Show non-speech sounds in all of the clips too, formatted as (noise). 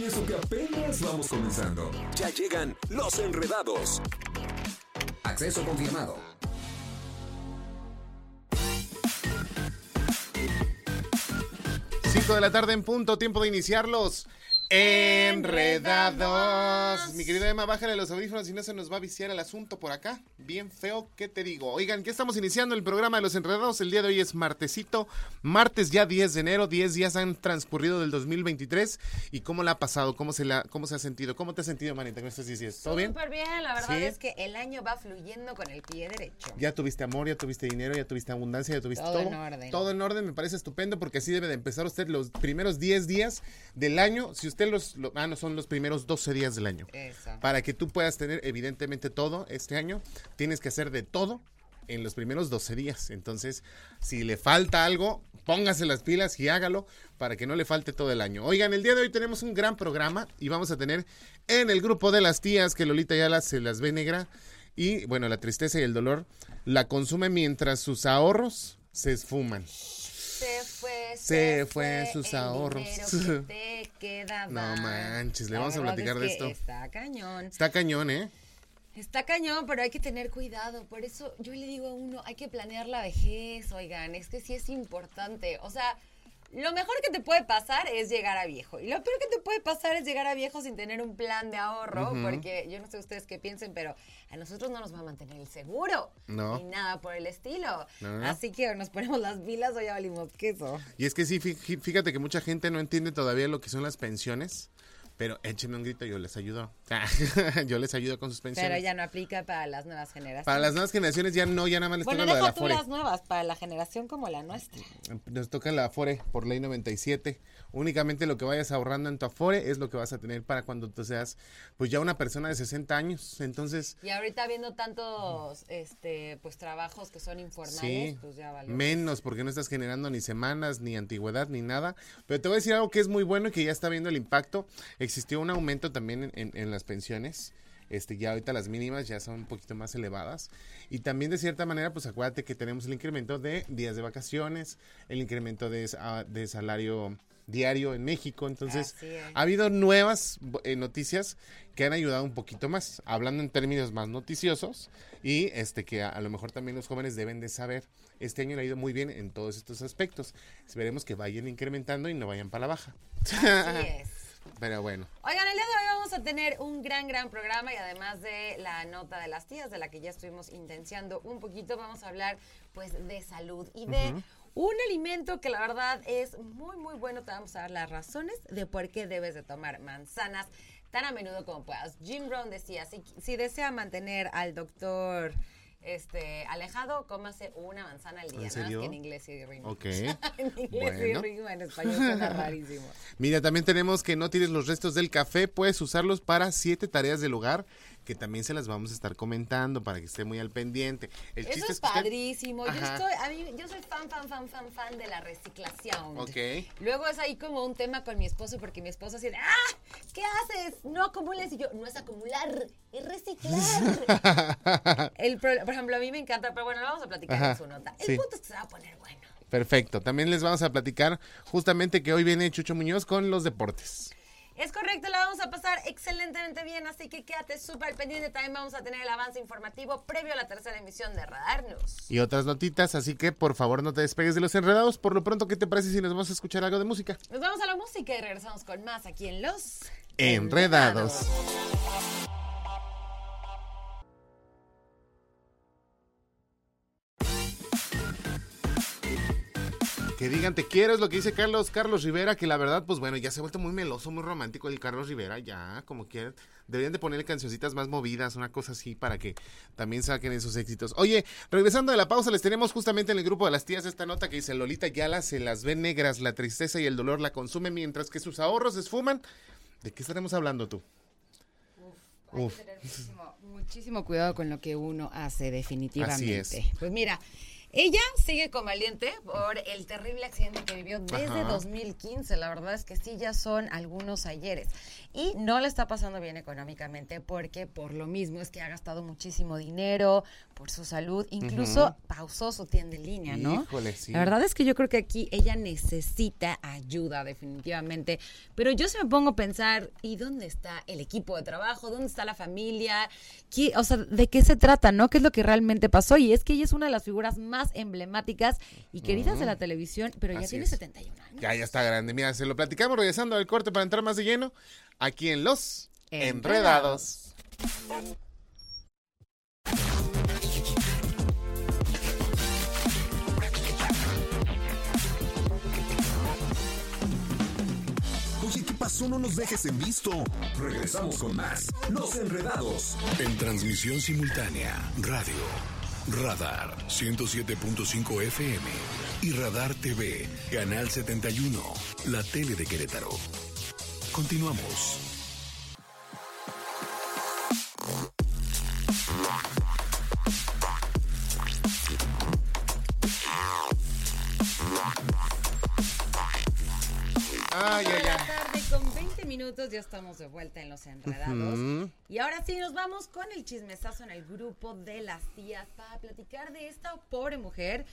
Y eso que apenas vamos comenzando. Ya llegan los enredados. Acceso confirmado. Cinco de la tarde en punto, tiempo de iniciarlos. Enredados. Mi querida Emma, bájale los audífonos y no se nos va a viciar el asunto por acá. Bien feo, ¿qué te digo? Oigan, que estamos iniciando el programa de los enredados. El día de hoy es martesito. Martes ya 10 de enero. 10 días han transcurrido del 2023. ¿Y cómo la ha pasado? ¿Cómo se, la, cómo se ha sentido? ¿Cómo te has sentido, manita, con estos 10 días? ¿Todo bien? Súper bien, la verdad ¿Sí? es que el año va fluyendo con el pie derecho. Ya tuviste amor, ya tuviste dinero, ya tuviste abundancia, ya tuviste Todo todo. en orden. Todo en orden, me parece estupendo porque así debe de empezar usted los primeros 10 días del año. Si usted los, lo- ah, no, son los primeros 12 días del año. Para que tú puedas tener evidentemente todo este año, tienes que hacer de todo en los primeros 12 días. Entonces, si le falta algo, póngase las pilas y hágalo para que no le falte todo el año. Oigan, el día de hoy tenemos un gran programa y vamos a tener en el grupo de las tías que Lolita ya las, se las ve negra y bueno, la tristeza y el dolor la consume mientras sus ahorros se esfuman. Se fue, Se fue sus el ahorros. dinero que (laughs) te quedaba. No manches, le La vamos a platicar es de esto. Está cañón. Está cañón, ¿eh? Está cañón, pero hay que tener cuidado. Por eso yo le digo a uno, hay que planear la vejez, oigan, es que sí es importante. O sea, lo mejor que te puede pasar es llegar a viejo. Y lo peor que te puede pasar es llegar a viejo sin tener un plan de ahorro, porque yo no sé ustedes qué piensen, pero a nosotros no nos va a mantener el seguro. No. Ni nada por el estilo. No. Así que nos ponemos las pilas o ya valimos queso. Y es que sí, fí- fí- fíjate que mucha gente no entiende todavía lo que son las pensiones, pero échenme un grito, yo les ayudo. (laughs) yo les ayudo con sus pensiones. Pero ya no aplica para las nuevas generaciones. Para las nuevas generaciones ya no, ya nada más les bueno, toca lo de la deja tú Afore. las nuevas, para la generación como la nuestra. Nos toca la Afore por ley 97. Únicamente lo que vayas ahorrando en tu Afore es lo que vas a tener para cuando tú seas pues ya una persona de 60 años. Entonces, Y ahorita viendo tantos este pues trabajos que son informales, Sí, pues ya valió. menos porque no estás generando ni semanas, ni antigüedad, ni nada. Pero te voy a decir algo que es muy bueno y que ya está viendo el impacto. Existió un aumento también en, en- en las pensiones. Este, ya ahorita las mínimas ya son un poquito más elevadas. Y también de cierta manera, pues acuérdate que tenemos el incremento de días de vacaciones, el incremento de, sa- de salario diario en México. Entonces, ha habido nuevas eh, noticias que han ayudado un poquito más, hablando en términos más noticiosos y este que a, a lo mejor también los jóvenes deben de saber. Este año le ha ido muy bien en todos estos aspectos. Esperemos que vayan incrementando y no vayan para la baja. Así (laughs) es. Pero bueno, Oigan, el día de hoy vamos a tener un gran, gran programa y además de la nota de las tías, de la que ya estuvimos intenciando un poquito, vamos a hablar pues de salud y de un alimento que la verdad es muy, muy bueno. Te vamos a dar las razones de por qué debes de tomar manzanas tan a menudo como puedas. Jim Brown decía, si, si desea mantener al doctor este, alejado, cómase una manzana al día. ¿En Nada más serio? que en inglés sí rima. ok. (laughs) en inglés Bueno. sí rima, en español suena rarísimo. (laughs) Mira, también tenemos que no tires los restos del café, puedes usarlos para siete tareas del hogar, que también se las vamos a estar comentando para que esté muy al pendiente. El Eso es que usted- padrísimo. Yo estoy, a mí, yo soy fan, fan, fan, fan, fan de la reciclación. Ok. Luego es ahí como un tema con mi esposo, porque mi esposo así de, ¡ah! ¿Qué haces? No acumules. Y yo, no es acumular, es reciclar. (laughs) El pro- por ejemplo, a mí me encanta, pero bueno, lo vamos a platicar Ajá, en su nota. El sí. punto es que se va a poner bueno. Perfecto. También les vamos a platicar justamente que hoy viene Chucho Muñoz con los deportes. Es correcto, la vamos a pasar excelentemente bien, así que quédate súper pendiente. También vamos a tener el avance informativo previo a la tercera emisión de Radar News. Y otras notitas, así que por favor no te despegues de los enredados. Por lo pronto, ¿qué te parece si nos vamos a escuchar algo de música? Nos vamos a la música y regresamos con más aquí en Los Enredados. Que digan te quiero es lo que dice Carlos Carlos Rivera, que la verdad, pues bueno, ya se ha vuelto muy meloso, muy romántico el Carlos Rivera, ya, como que deberían de ponerle cancioncitas más movidas, una cosa así, para que también saquen esos éxitos. Oye, regresando de la pausa, les tenemos justamente en el grupo de las tías esta nota que dice Lolita Yala se las ve negras, la tristeza y el dolor la consume mientras que sus ahorros se esfuman. ¿De qué estaremos hablando tú? Hay que tener muchísimo, muchísimo cuidado con lo que uno hace, definitivamente. Así es. Pues mira, ella sigue convaliente por el terrible accidente que vivió desde Ajá. 2015. La verdad es que sí, ya son algunos ayeres. Y no le está pasando bien económicamente porque por lo mismo es que ha gastado muchísimo dinero por su salud. Incluso pausó su tienda en línea, ¿no? Híjole, sí. La verdad es que yo creo que aquí ella necesita ayuda, definitivamente. Pero yo se me pongo a pensar, ¿y dónde está el equipo de trabajo? ¿Dónde está la familia? ¿Qué- o sea, ¿de qué se trata, no? ¿Qué es lo que realmente pasó? Y es que ella es una de las figuras más emblemáticas y queridas de la televisión, pero ya tiene es. 71 años. Ya, ya está grande. Mira, se lo platicamos regresando al corte para entrar más de lleno aquí en Los Enredados. Enredados. Oye, ¿qué pasó? No nos dejes en visto. Regresamos con más. Los Enredados. En transmisión simultánea, radio, Radar 107.5 FM y Radar TV, Canal 71, la tele de Querétaro. Continuamos. Ay, ay, ay. Tarde con 20 minutos ya estamos de vuelta en Los Enredados. Y ahora sí nos vamos con el chismesazo en el grupo de las tías para platicar de esta pobre mujer.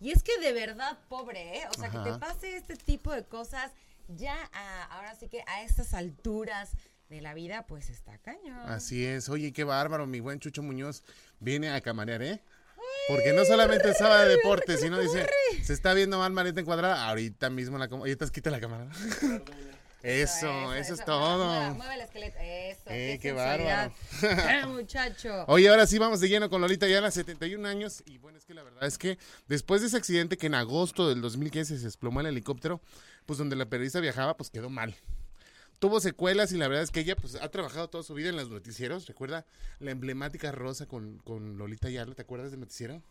Y es que de verdad pobre, ¿eh? O sea, que te pase este tipo de cosas ya a- ahora sí que a estas alturas de la vida, pues está cañón. Así es. Oye, qué bárbaro, mi buen Chucho Muñoz viene a camarear, ¿eh? Porque no solamente estaba de deporte, sino dice, se está viendo mal maneta encuadrada. Ahorita mismo la... te quita la cámara. Eso, eso, es todo. Mueve, mueve el esqueleto. Eso. Eh, qué sensualidad. (laughs) (laughs) Eh, muchacho. Oye, ahora sí vamos de lleno con Lolita Ayala, 71 años. Y bueno, es que la verdad es que después de ese accidente que en agosto del 2015 se desplomó el helicóptero, pues donde la periodista viajaba, pues quedó mal. Tuvo secuelas y la verdad es que ella pues ha trabajado toda su vida en los noticieros. ¿Recuerda la emblemática rosa con, con Lolita Ayala? ¿Te acuerdas del noticiero?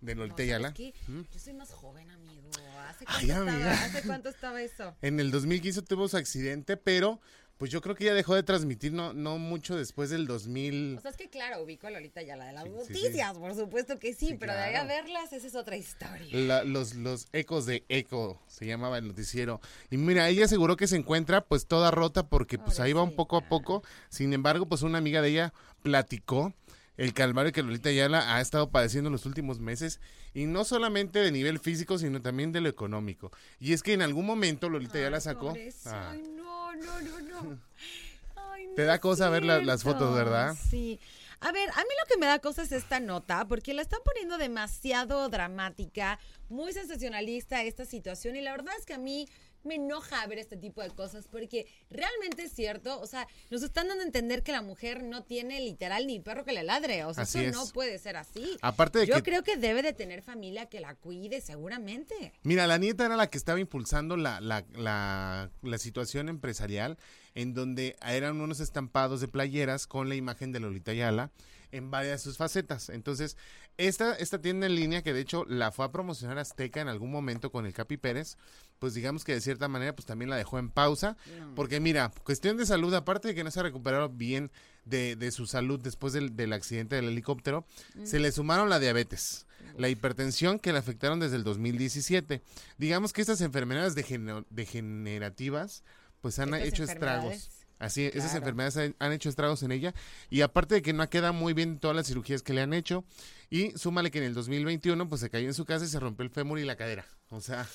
De No, ¿sabes Ayala. qué? Yo soy más joven, amigo. ¿Hace cuánto, Ay, estaba, amiga. ¿Hace cuánto estaba eso? (laughs) En el 2015 tuvo su accidente, pero pues yo creo que ella dejó de transmitir no, no mucho después del 2000. O sea, es que claro, ubico a Lolita ya la de las Sí, sí, noticias, por supuesto que sí, pero de ahí a verlas, esa es otra historia. La- los, los ecos de eco, se llamaba el noticiero. Y mira, ella aseguró que se encuentra pues toda rota porque pues ahí va un poco a poco. Sin embargo, pues una amiga de ella platicó el calvario que Lolita Ayala ha estado padeciendo en los últimos meses. Y no solamente de nivel físico, sino también de lo económico. Y es que en algún momento Lolita Ayala Ay, sacó... Ah, Ay, no, no, no, no. (laughs) Ay, Te no da es cosa ver la- las fotos, ¿verdad? Sí. A ver, a mí lo que me da cosa es esta nota, porque la están poniendo demasiado dramática, muy sensacionalista esta situación, y la verdad es que a mí me enoja ver este tipo de cosas, porque realmente es cierto, o sea, nos están dando a entender que la mujer no tiene literal ni perro que le ladre, o sea, Así eso es. no puede ser así. Aparte de Yo que- creo que debe de tener familia que la cuide, seguramente. Mira, la nieta era la que estaba impulsando la, la, la, la situación empresarial, en donde eran unos estampados de playeras con la imagen de Lolita Ayala en varias de sus facetas. Entonces, esta, esta tienda en línea, que de hecho la fue a promocionar Azteca en algún momento con el Capi Pérez, pues digamos que de cierta manera, pues también la dejó en pausa. Porque mira, cuestión de salud, aparte de que no se ha recuperado bien de, de su salud después del, del accidente del helicóptero, se le sumaron la diabetes, la hipertensión que le afectaron desde el 2017. Digamos que estas enfermedades degene- degenerativas, pues han Estas hecho estragos. Así, esas enfermedades han, hecho estragos en ella. Y aparte de que no queda muy bien todas las cirugías que le han hecho. Y súmale que en el 2021, pues se cayó en su casa y se rompió el fémur y la cadera. O sea,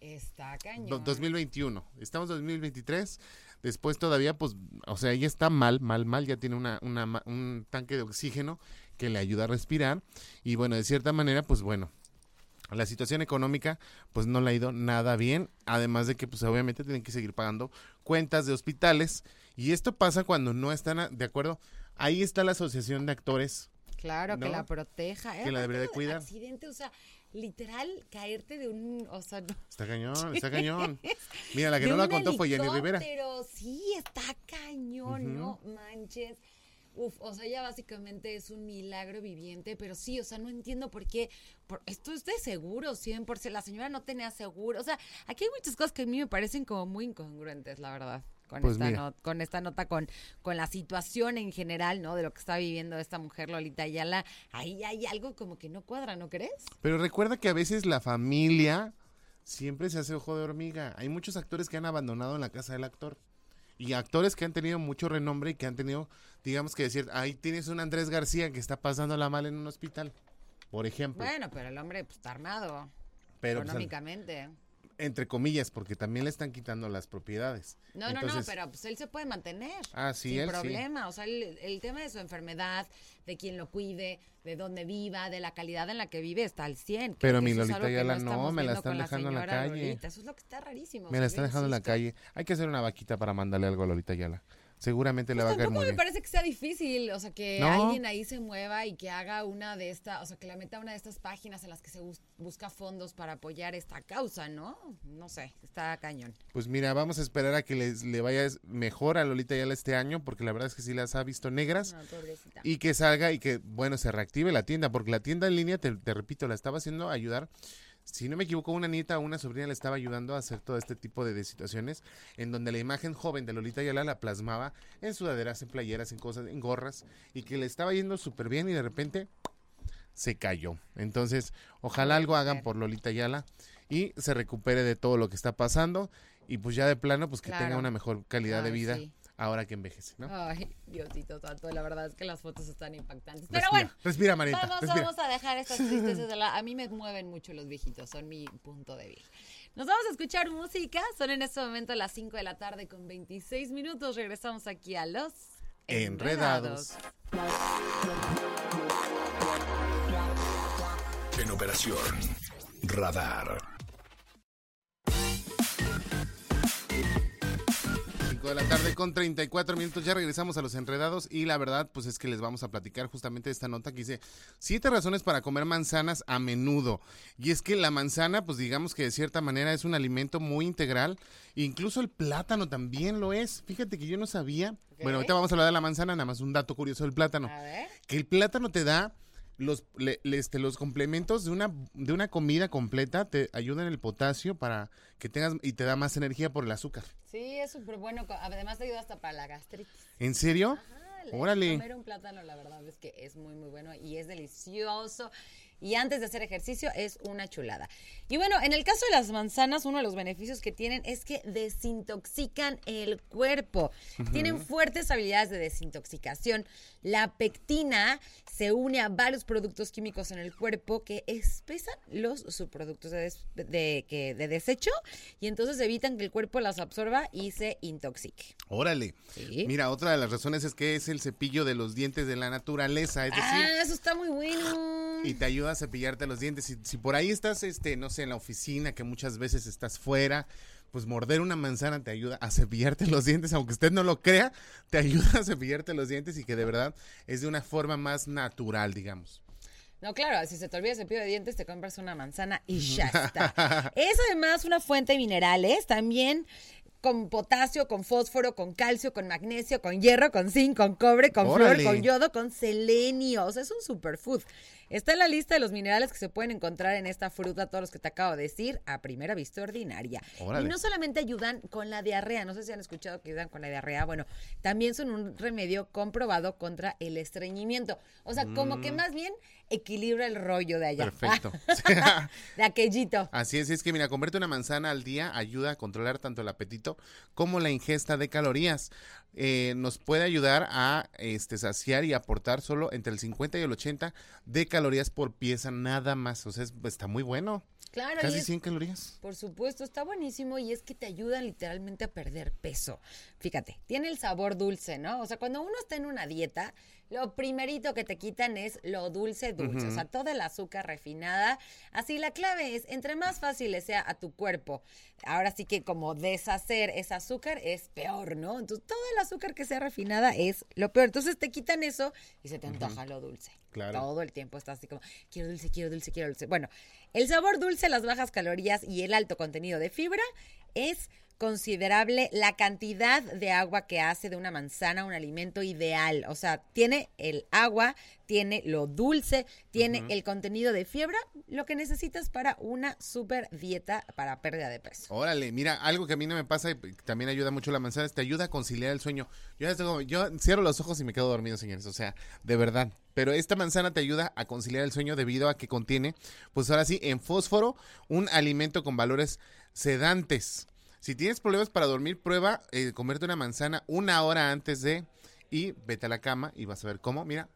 Está cañón. do- 2021. Estamos en 2023. Después todavía, pues, o sea, ella está mal, mal, mal. Ya tiene una, una un tanque de oxígeno que le ayuda a respirar. Y bueno, de cierta manera, pues bueno, la situación económica pues no le ha ido nada bien, además de que pues obviamente tienen que seguir pagando cuentas de hospitales y esto pasa cuando no están a- de acuerdo. Ahí está la Asociación de Actores. Claro, que la proteja. Que la debería de cuidar. Accidente, o sea, literal, caerte de un, o sea, no. Está (laughs) cañón, está cañón. Mira, la que de no la contó fue Jenny Rivera. helicóptero, Sí, está cañón, no manches. Uf, o sea, ya básicamente es un milagro viviente, pero sí, o sea, no entiendo por qué. Por, esto es de seguro, 100%. La señora no tenía seguro. O sea, aquí hay muchas cosas que a mí me parecen como muy incongruentes, la verdad, con, Pues esta, mira. no- con esta nota, con, con la situación en general, ¿no? De lo que está viviendo esta mujer, Lolita Ayala. Ahí hay algo como que no cuadra, ¿no crees? Pero recuerda que a veces la familia siempre se hace ojo de hormiga. Hay muchos actores que han abandonado en la casa del actor. Y actores que han tenido mucho renombre y que han tenido, digamos que decir, ahí tienes un Andrés García que está pasándola mal en un hospital, por ejemplo. Bueno, pero el hombre pues, está armado pero pues, económicamente. Entre comillas, porque también le están quitando las propiedades. No, no, Entonces, no, pero pues él se puede mantener. Ah, sí, sin él sí. problema. O sea, el, el tema de su enfermedad, de quién lo cuide, de dónde viva, de la calidad en la que vive, está al 100. Creo Pero mi Lolita que Ayala no, me la están dejando en la calle. Lolita. Eso es lo que está rarísimo. Me la están dejando en la calle. Hay que hacer una vaquita para mandarle algo a Lolita Ayala. Seguramente le va a Pues caer muy me bien. parece que sea difícil, o sea, que No. alguien ahí se mueva y que haga una de estas, o sea, que la meta a una de estas páginas en las que se bus- busca fondos para apoyar esta causa, ¿no? No sé, está cañón. Pues mira, vamos a esperar a que les, le vaya mejor a Lolita Ayala este año, porque la verdad es que sí las ha visto negras. No, pobrecita. Y que salga y que, bueno, se reactive la tienda, porque la tienda en línea, te, te repito, la estaba haciendo ayudar. Si no me equivoco, una nieta o una sobrina le estaba ayudando a hacer todo este tipo de, de situaciones, en donde la imagen joven de Lolita Ayala la plasmaba en sudaderas, en playeras, en cosas, en gorras, y que le estaba yendo súper bien y de repente se cayó. Entonces, ojalá algo hagan por Lolita Ayala y se recupere de todo lo que está pasando y pues ya de plano, pues que Claro. tenga una mejor calidad de vida sí. Ahora que envejece, ¿no? Ay, Diosito santo, la verdad es que las fotos están impactantes. Respira, Pero bueno, respira, Marita, vamos, respira. vamos a dejar estas (laughs) tristezas de la... A mí me mueven mucho los viejitos, son mi punto débil. Nos vamos a escuchar música, son en este momento las 5 de la tarde con 26 minutos. Regresamos aquí a Los Enredados. En operación Radar. 5 de la tarde con 34 minutos. Ya regresamos a los enredados y la verdad, pues es que les vamos a platicar justamente esta nota que dice siete razones para comer manzanas a menudo. Y es que la manzana, pues digamos que de cierta manera es un alimento muy integral. Incluso el plátano también lo es. Fíjate que yo no sabía. Bueno, ahorita vamos a hablar de la manzana, nada más un dato curioso del plátano. A ver. Que el plátano te da los, le- este, los complementos de una, de una comida completa, te ayudan el potasio para que tengas y te da más energía por el azúcar. Sí, es súper bueno. Además te ayuda hasta para la gastritis. ¿En serio? Ajá, le- Órale. Comer un plátano, la verdad es que es muy, muy bueno y es delicioso. Y antes de hacer ejercicio es una chulada. Y bueno, en el caso de las manzanas, uno de los beneficios que tienen es que desintoxican el cuerpo. Tienen fuertes habilidades de desintoxicación. La pectina se une a varios productos químicos en el cuerpo que espesan los subproductos de, des- de- que- de desecho y entonces evitan que el cuerpo las absorba y se intoxique. Órale. Sí. Mira, otra de las razones es que es el cepillo de los dientes de la naturaleza, es decir, Ah, eso está muy bueno. y te ayuda a cepillarte los dientes. Si, si por ahí estás, este, no sé, en la oficina, que muchas veces estás fuera, pues morder una manzana te ayuda a cepillarte los dientes, aunque usted no lo crea, te ayuda a cepillarte los dientes y que de verdad es de una forma más natural, digamos. No, claro, si se te olvida el cepillo de dientes, te compras una manzana y ya está. (laughs) es además una fuente de minerales, también con potasio, con fósforo, con calcio, con magnesio, con hierro, con zinc, con cobre, con Órale. flor, con yodo, con selenio. O sea, es un superfood. Está en la lista de los minerales que se pueden encontrar en esta fruta, todos los que te acabo de decir, a primera vista ordinaria. Órale. Y no solamente ayudan con la diarrea, no sé si han escuchado que ayudan con la diarrea, bueno, también son un remedio comprobado contra el estreñimiento. O sea, como que más bien equilibra el rollo de allá. Mm. Perfecto. (laughs) de aquellito. Así es, es que mira, comerte una manzana al día ayuda a controlar tanto el apetito como la ingesta de calorías. Eh, nos puede ayudar a este, saciar y aportar solo entre el 50 y el 80 de calorías por pieza, nada más. O sea, es- está muy bueno. Claro, Casi es- 100 calorías. Por supuesto, está buenísimo y es que te ayudan literalmente a perder peso. Fíjate, tiene el sabor dulce, ¿no? O sea, cuando uno está en una dieta, lo primerito que te quitan es lo dulce, dulce. O sea, toda el azúcar refinada. Así la clave es, entre más fácil le sea a tu cuerpo, ahora sí que como deshacer ese azúcar es peor, ¿no? Entonces, todo el azúcar que sea refinada es lo peor. Entonces te quitan eso y se te antoja lo dulce. Claro. Todo el tiempo está así como, quiero dulce, quiero dulce, quiero dulce. Bueno, el sabor dulce, las bajas calorías y el alto contenido de fibra es considerable la cantidad de agua que hace de una manzana un alimento ideal. O sea, tiene el agua, tiene lo dulce, tiene el contenido de fibra, lo que necesitas para una super dieta para pérdida de peso. Órale, mira, algo que a mí no me pasa y también ayuda mucho la manzana es te ayuda a conciliar el sueño. Yo, ya tengo- yo cierro los ojos y me quedo dormido, señores, o sea, de verdad. Pero esta manzana te ayuda a conciliar el sueño debido a que contiene, pues ahora sí, en fósforo, un alimento con valores sedantes. Si tienes problemas para dormir, prueba eh, comerte una manzana una hora antes de y vete a la cama y vas a ver cómo, mira,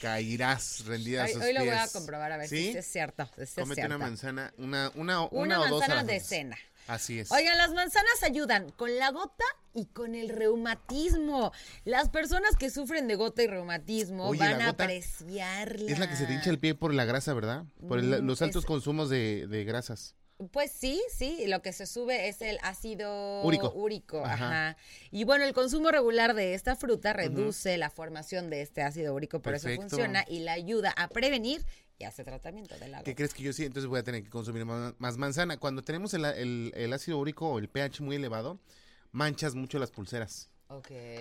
caerás rendida a Hoy, sus hoy lo voy a comprobar a ver ¿Sí? si es cierto. si es Cómete una manzana, una, una, una, Una o manzana de cena. Así es. Oigan, las manzanas ayudan con la gota y con el reumatismo. Las personas que sufren de gota y reumatismo Oye, van a apreciarla. Es la que se te hincha el pie por la grasa, ¿verdad? Por el- Mm, los altos es- consumos de, de grasas. Pues sí, sí, lo que se sube es el ácido Úrico. úrico, Ajá. ajá. Y bueno, el consumo regular de esta fruta reduce la formación de este ácido úrico, por eso funciona y la ayuda a prevenir y hace tratamiento del agua. ¿Qué crees que yo sí? Entonces voy a tener que consumir más, más manzana. Cuando tenemos el, el- el ácido úrico o el pH muy elevado, manchas mucho las pulseras.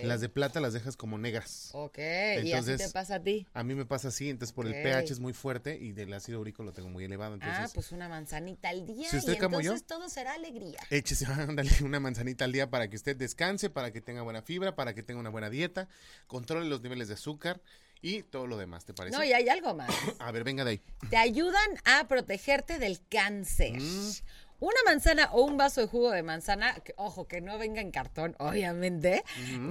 Las de plata las dejas como negras. Ok, y así Entonces, te pasa a ti. A mí me pasa así, entonces por el pH es muy fuerte y del ácido úrico lo tengo muy elevado. Entonces, ah, pues una manzanita al día Si usted y como yo, entonces todo será alegría. échese, (laughs) ándale, una manzanita al día para que usted descanse, para que tenga buena fibra, para que tenga una buena dieta, controle los niveles de azúcar y todo lo demás, ¿te parece? No, y hay algo más. (coughs) A ver, venga de ahí. te ayudan a protegerte del cáncer. Mm. Una manzana o un vaso de jugo de manzana, que, ojo, que no venga en cartón, obviamente,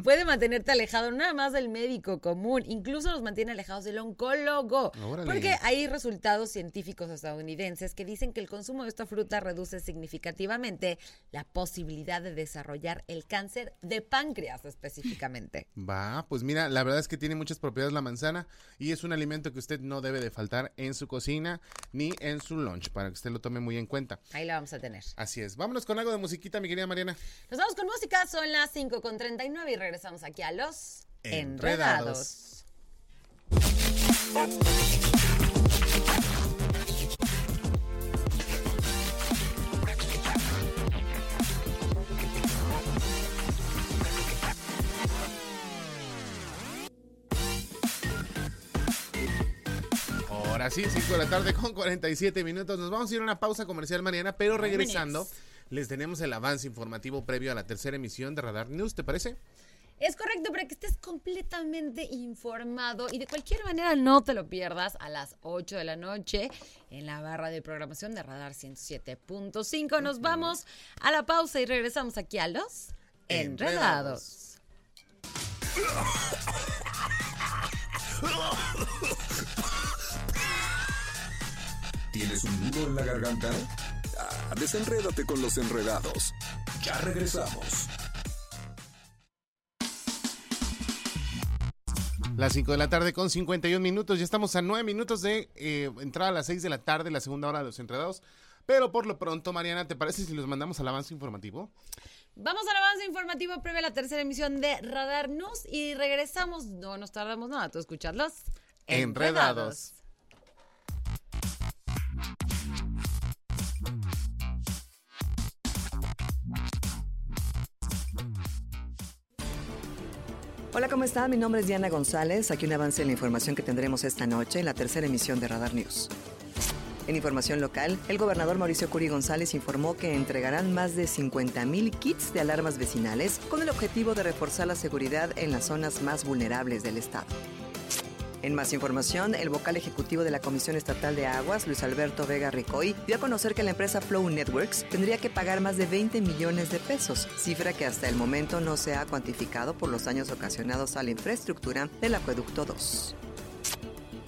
puede mantenerte alejado nada más del médico común, incluso nos mantiene alejados del oncólogo. Órale. Porque hay resultados científicos estadounidenses que dicen que el consumo de esta fruta reduce significativamente la posibilidad de desarrollar el cáncer de páncreas específicamente. Va, pues mira, la verdad es que tiene muchas propiedades la manzana y es un alimento que usted no debe de faltar en su cocina ni en su lunch, para que usted lo tome muy en cuenta. Ahí la vamos a tener. Así es. Vámonos con algo de musiquita, mi querida Mariana. Nos vamos con música, son las 5 con 39 y regresamos aquí a los Enredados. Enredados. Ahora sí, 5 de la tarde con 47 minutos. Nos vamos a ir a una pausa comercial, Mariana, pero regresando, les tenemos el avance informativo previo a la tercera emisión de Radar News, ¿te parece? Es correcto para que estés completamente informado y de cualquier manera no te lo pierdas a las 8 de la noche en la barra de programación de Radar 107.5. Nos vamos a la pausa y regresamos aquí a los Enredados. ¿Tienes un nudo en la garganta? Ah, desenrédate con los enredados. Ya regresamos. Las 5 de la tarde con 51 minutos. Ya estamos a 9 minutos de eh, entrar a las 6 de la tarde, la segunda hora de los enredados. Pero por lo pronto, Mariana, ¿te parece si los mandamos al avance informativo? Vamos al avance informativo previo a la tercera emisión de Radar News y regresamos. No nos tardamos nada, tú escuchadlos. Enredados. Hola, ¿cómo está? Mi nombre es Diana González. Aquí un avance en la información que tendremos esta noche en la tercera emisión de Radar News. En información local, el gobernador Mauricio Curi González informó que entregarán más de 50.000 kits de alarmas vecinales con el objetivo de reforzar la seguridad en las zonas más vulnerables del estado. En más información, el vocal ejecutivo de la Comisión Estatal de Aguas, Luis Alberto Vega Ricoy, dio a conocer que la empresa Flow Networks tendría que pagar más de 20 millones de pesos, cifra que hasta el momento no se ha cuantificado por los daños ocasionados a la infraestructura del Acueducto 2.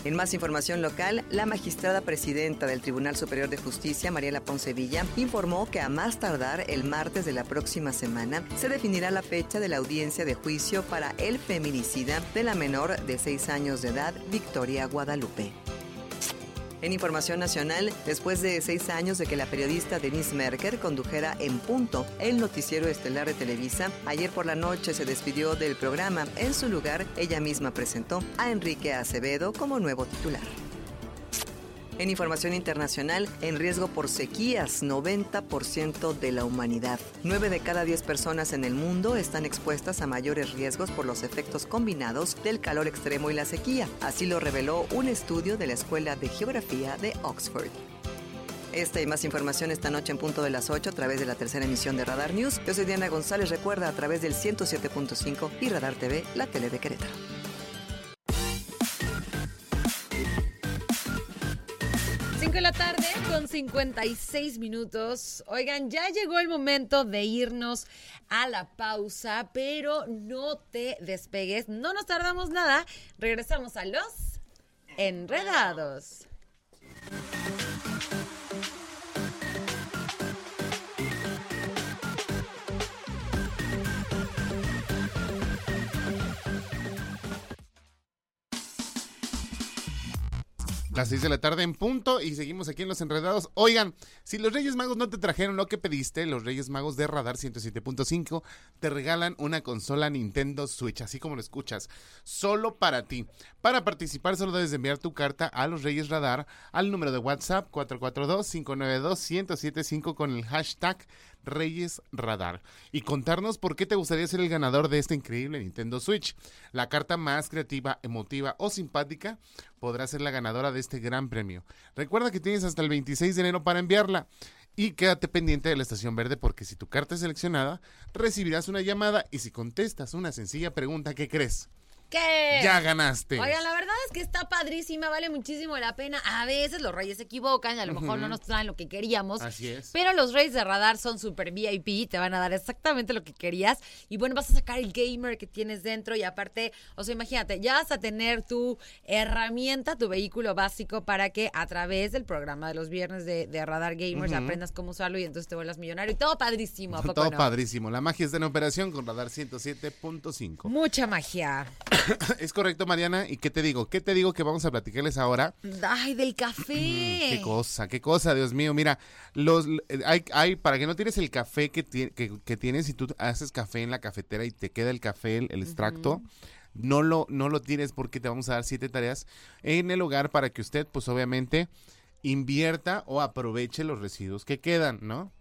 En más información local, la magistrada presidenta del Tribunal Superior de Justicia, Mariela Ponce Villa, informó que a más tardar el martes de la próxima semana se definirá la fecha de la audiencia de juicio para el feminicida de la menor de 6 años de edad, Victoria Guadalupe. En información nacional, después de seis años de que la periodista Denise Merker condujera en punto el noticiero estelar de Televisa, ayer por la noche se despidió del programa. En su lugar, ella misma presentó a Enrique Acevedo como nuevo titular. En información internacional, en riesgo por sequías, 90% de la humanidad. 9 de cada 10 personas en el mundo están expuestas a mayores riesgos por los efectos combinados del calor extremo y la sequía. Así lo reveló un estudio de la Escuela de Geografía de Oxford. Esta y más información esta noche en punto de las 8 a través de la tercera emisión de Radar News. Yo soy Diana González, recuerda a través del 107.5 y Radar TV, la tele de Querétaro. Tarde con 56 minutos. Oigan, ya llegó el momento de irnos a la pausa, pero no te despegues, no nos tardamos nada. Regresamos a los enredados. Las 6 de la tarde en punto y seguimos aquí en Los Enredados. Oigan, si los Reyes Magos no te trajeron lo que pediste, los Reyes Magos de Radar 107.5 te regalan una consola Nintendo Switch, así como lo escuchas, solo para ti. Para participar solo debes enviar tu carta a los Reyes Radar al número de WhatsApp 442-592-1075 con el hashtag Reyes Radar y contarnos por qué te gustaría ser el ganador de este increíble Nintendo Switch. La carta más creativa, emotiva o simpática podrá ser la ganadora de este gran premio. Recuerda que tienes hasta el 26 de enero para enviarla. Y quédate pendiente de la estación verde porque si tu carta es seleccionada, recibirás una llamada y si contestas una sencilla pregunta, ¿qué crees? Ya ganaste. Oigan, la verdad es que está padrísima, vale muchísimo la pena. A veces los reyes se equivocan y a lo mejor no nos traen lo que queríamos. Así es. Pero los reyes de radar son super VIP, te van a dar exactamente lo que querías. Y bueno, vas a sacar el gamer que tienes dentro y aparte, o sea, imagínate, ya vas a tener tu herramienta, tu vehículo básico para que a través del programa de los viernes de, de Radar Gamers aprendas cómo usarlo y entonces te vuelvas millonario. Y todo padrísimo, ¿a (laughs) poco Todo no? padrísimo. La magia está en operación con Radar 107.5. Mucha magia. (laughs) es correcto, Mariana. ¿Y qué te digo? ¿Qué te digo que vamos a platicarles ahora? Ay, del café. Qué cosa, qué cosa, Dios mío. Mira, los eh, hay, hay para que no tires el café que, ti- que, que tienes, si tú haces café en la cafetera y te queda el café, el, el extracto, no lo, no lo tires porque te vamos a dar siete tareas en el hogar para que usted, pues obviamente, invierta o aproveche los residuos que quedan, ¿no?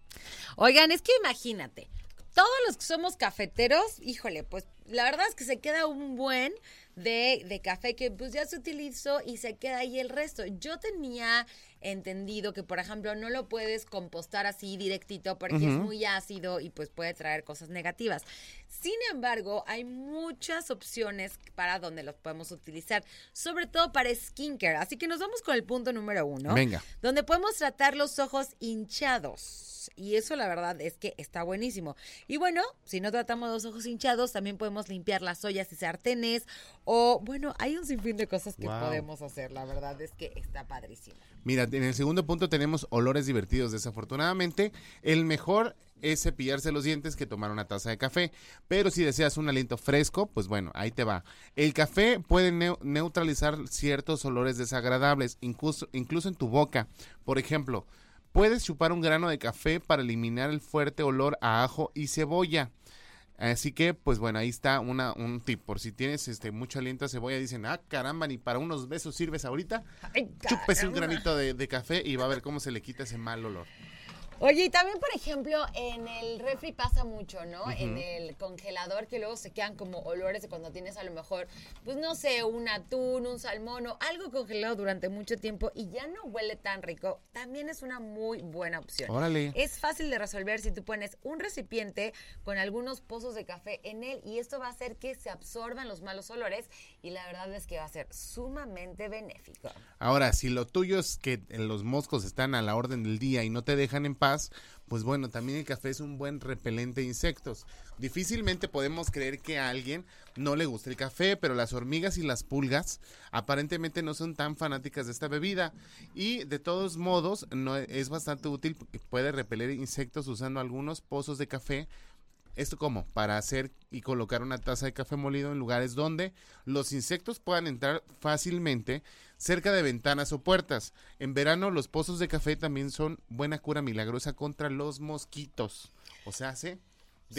Oigan, es que imagínate, todos los que somos cafeteros, híjole, pues la verdad es que se queda un buen de, de café que pues ya se utilizó y se queda ahí el resto. Yo tenía entendido que, por ejemplo, no lo puedes compostar así directito porque es muy ácido y pues puede traer cosas negativas. Sin embargo, hay muchas opciones para donde los podemos utilizar, sobre todo para skincare. Así que nos vamos con el punto número uno. Venga. Donde podemos tratar los ojos hinchados. Y eso la verdad es que está buenísimo. Y bueno, si no tratamos los ojos hinchados, también podemos limpiar las ollas y sartenes. O bueno, hay un sinfín de cosas que Wow. podemos hacer. La verdad es que está padrísimo. Mira, en el segundo punto tenemos olores divertidos. Desafortunadamente, el mejor es cepillarse los dientes que tomar una taza de café. Pero si deseas un aliento fresco, pues bueno, ahí te va. El café puede neu- neutralizar ciertos olores desagradables, incluso, incluso en tu boca. Por ejemplo, puedes chupar un grano de café para eliminar el fuerte olor a ajo y cebolla. Así que, pues bueno, ahí está una, un tip. Por si tienes este mucho aliento a cebolla, dicen, ah, caramba, ni para unos besos sirves ahorita. Ay, Chúpese un granito de, de café y va a ver cómo se le quita ese mal olor. Oye, y también, por ejemplo, en el refri pasa mucho, ¿no? En el congelador que luego se quedan como olores de cuando tienes a lo mejor, pues no sé, un atún, un salmón o algo congelado durante mucho tiempo y ya no huele tan rico. También es una muy buena opción. Órale. Es fácil de resolver si tú pones un recipiente con algunos pozos de café en él y esto va a hacer que se absorban los malos olores y la verdad es que va a ser sumamente benéfico. Ahora, si lo tuyo es que los moscos están a la orden del día y no te dejan en pues bueno, también el café es un buen repelente de insectos. Difícilmente podemos creer que a alguien no le guste el café, pero las hormigas y las pulgas aparentemente no son tan fanáticas de esta bebida y de todos modos no es bastante útil, puede repeler insectos usando algunos pozos de café ¿Esto cómo? Para hacer y colocar una taza de café molido en lugares donde los insectos puedan entrar fácilmente cerca de ventanas o puertas. En verano los pozos de café también son buena cura milagrosa contra los mosquitos. O sea, hace